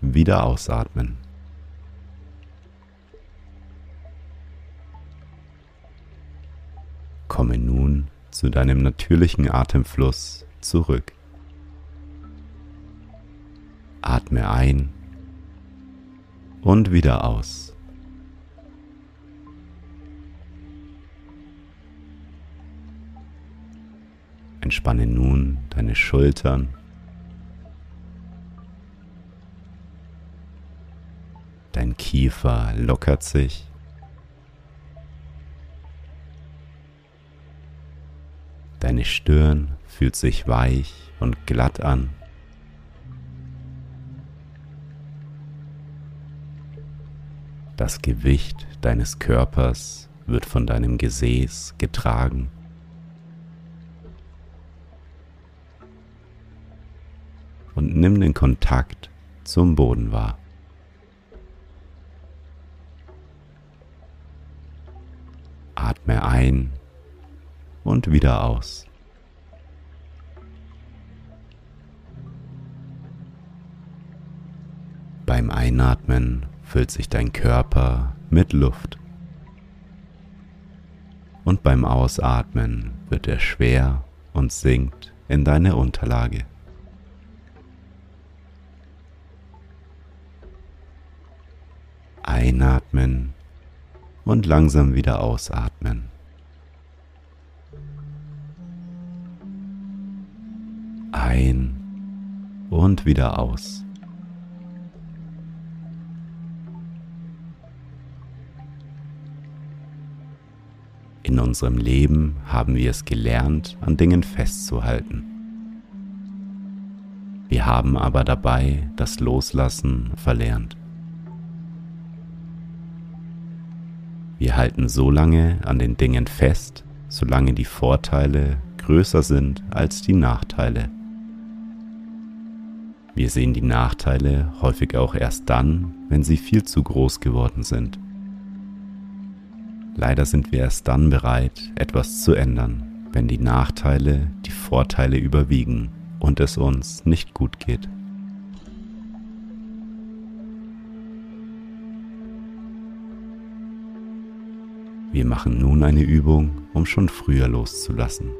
wieder ausatmen. Komme nun zu deinem natürlichen Atemfluss zurück. Atme ein und wieder aus. Entspanne nun deine Schultern Dein Kiefer lockert sich. Deine Stirn fühlt sich weich und glatt an. Das Gewicht deines Körpers wird von deinem Gesäß getragen. Und nimm den Kontakt zum Boden wahr. Atme ein und wieder aus. Beim Einatmen füllt sich dein Körper mit Luft und beim Ausatmen wird er schwer und sinkt in deine Unterlage. Einatmen und langsam wieder ausatmen. Ein und wieder aus. In unserem Leben haben wir es gelernt, an Dingen festzuhalten. Wir haben aber dabei das Loslassen verlernt. Wir halten so lange an den Dingen fest, solange die Vorteile größer sind als die Nachteile. Wir sehen die Nachteile häufig auch erst dann, wenn sie viel zu groß geworden sind. Leider sind wir erst dann bereit, etwas zu ändern, wenn die Nachteile die Vorteile überwiegen und es uns nicht gut geht. Wir machen nun eine Übung, um schon früher loszulassen.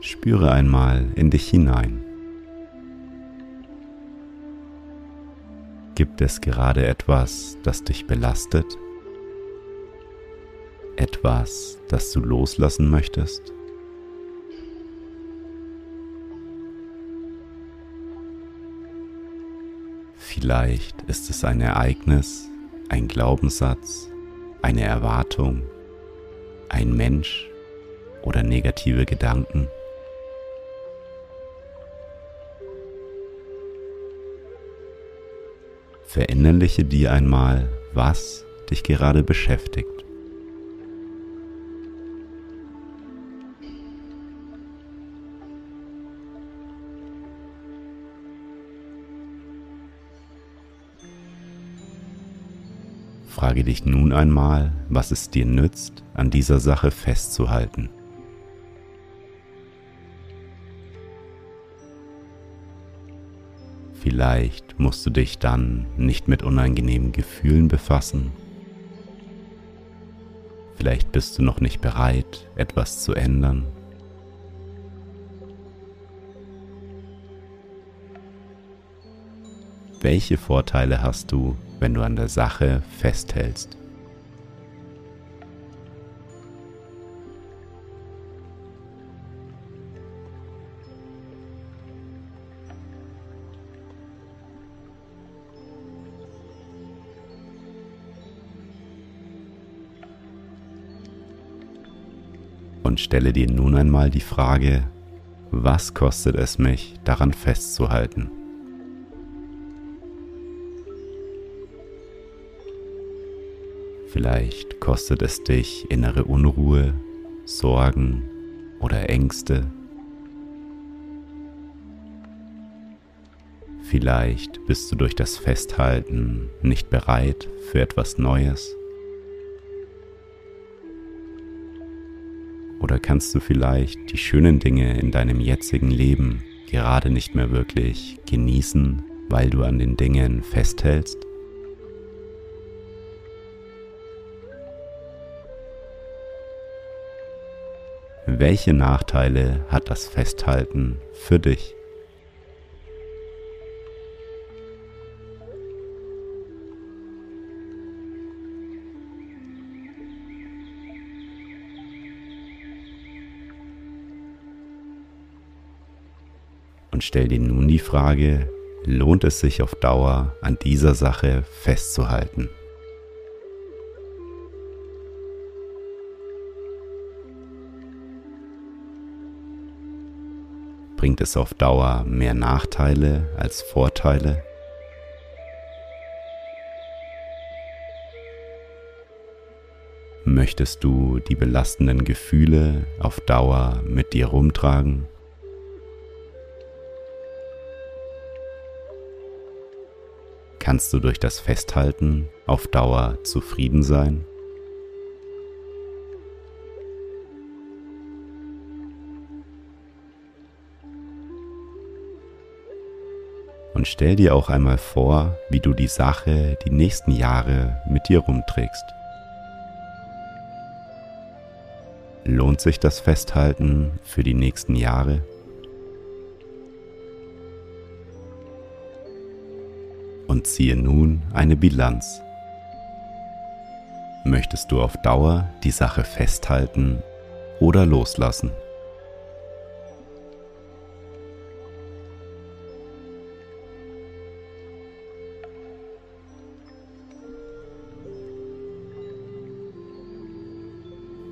Spüre einmal in dich hinein. Gibt es gerade etwas, das dich belastet? Etwas, das du loslassen möchtest? Vielleicht ist es ein Ereignis, ein Glaubenssatz, eine Erwartung, ein Mensch oder negative Gedanken. Verinnerliche dir einmal, was dich gerade beschäftigt. Frage dich nun einmal, was es dir nützt, an dieser Sache festzuhalten. Vielleicht musst du dich dann nicht mit unangenehmen Gefühlen befassen. Vielleicht bist du noch nicht bereit, etwas zu ändern. Welche Vorteile hast du, wenn du an der Sache festhältst? Und stelle dir nun einmal die Frage, was kostet es mich, daran festzuhalten? Vielleicht kostet es dich innere Unruhe, Sorgen oder Ängste. Vielleicht bist du durch das Festhalten nicht bereit für etwas Neues. Oder kannst du vielleicht die schönen Dinge in deinem jetzigen Leben gerade nicht mehr wirklich genießen, weil du an den Dingen festhältst? Welche Nachteile hat das Festhalten für dich? Und stell dir nun die Frage, lohnt es sich auf Dauer an dieser Sache festzuhalten? Bringt es auf Dauer mehr Nachteile als Vorteile? Möchtest du die belastenden Gefühle auf Dauer mit dir rumtragen? Kannst du durch das Festhalten auf Dauer zufrieden sein? Und stell dir auch einmal vor, wie du die Sache die nächsten Jahre mit dir rumträgst. Lohnt sich das Festhalten für die nächsten Jahre? Und ziehe nun eine Bilanz. Möchtest du auf Dauer die Sache festhalten oder loslassen?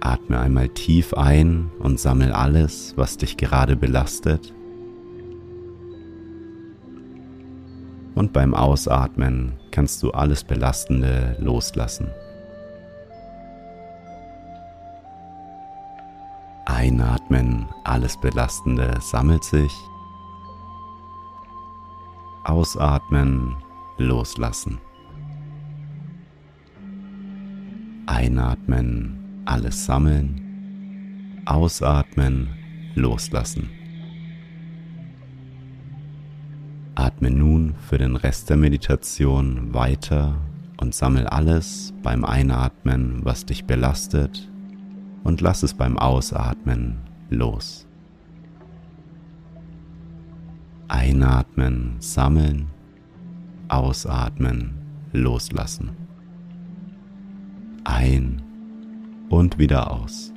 Atme einmal tief ein und sammel alles, was dich gerade belastet. Und beim Ausatmen kannst du alles Belastende loslassen. Einatmen, alles Belastende sammelt sich. Ausatmen, loslassen. Einatmen, alles sammeln, ausatmen, loslassen. Atme nun für den Rest der Meditation weiter und sammel alles beim Einatmen, was dich belastet, und lass es beim Ausatmen los. Einatmen, sammeln, ausatmen, loslassen. Ein und wieder aus.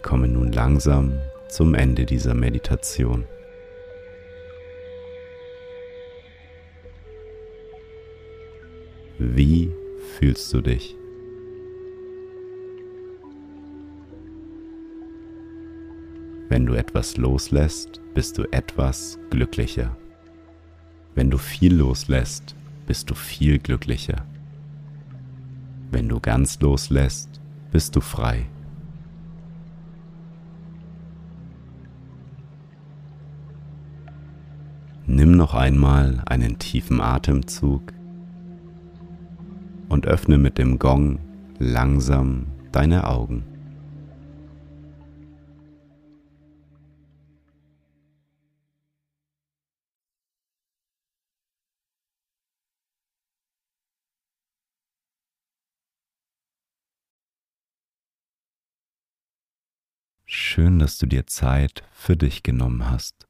Wir kommen nun langsam zum Ende dieser Meditation. Wie fühlst du dich? Wenn du etwas loslässt, bist du etwas glücklicher. Wenn du viel loslässt, bist du viel glücklicher. Wenn du ganz loslässt, bist du frei. Nimm noch einmal einen tiefen Atemzug und öffne mit dem Gong langsam deine Augen. Schön, dass du dir Zeit für dich genommen hast.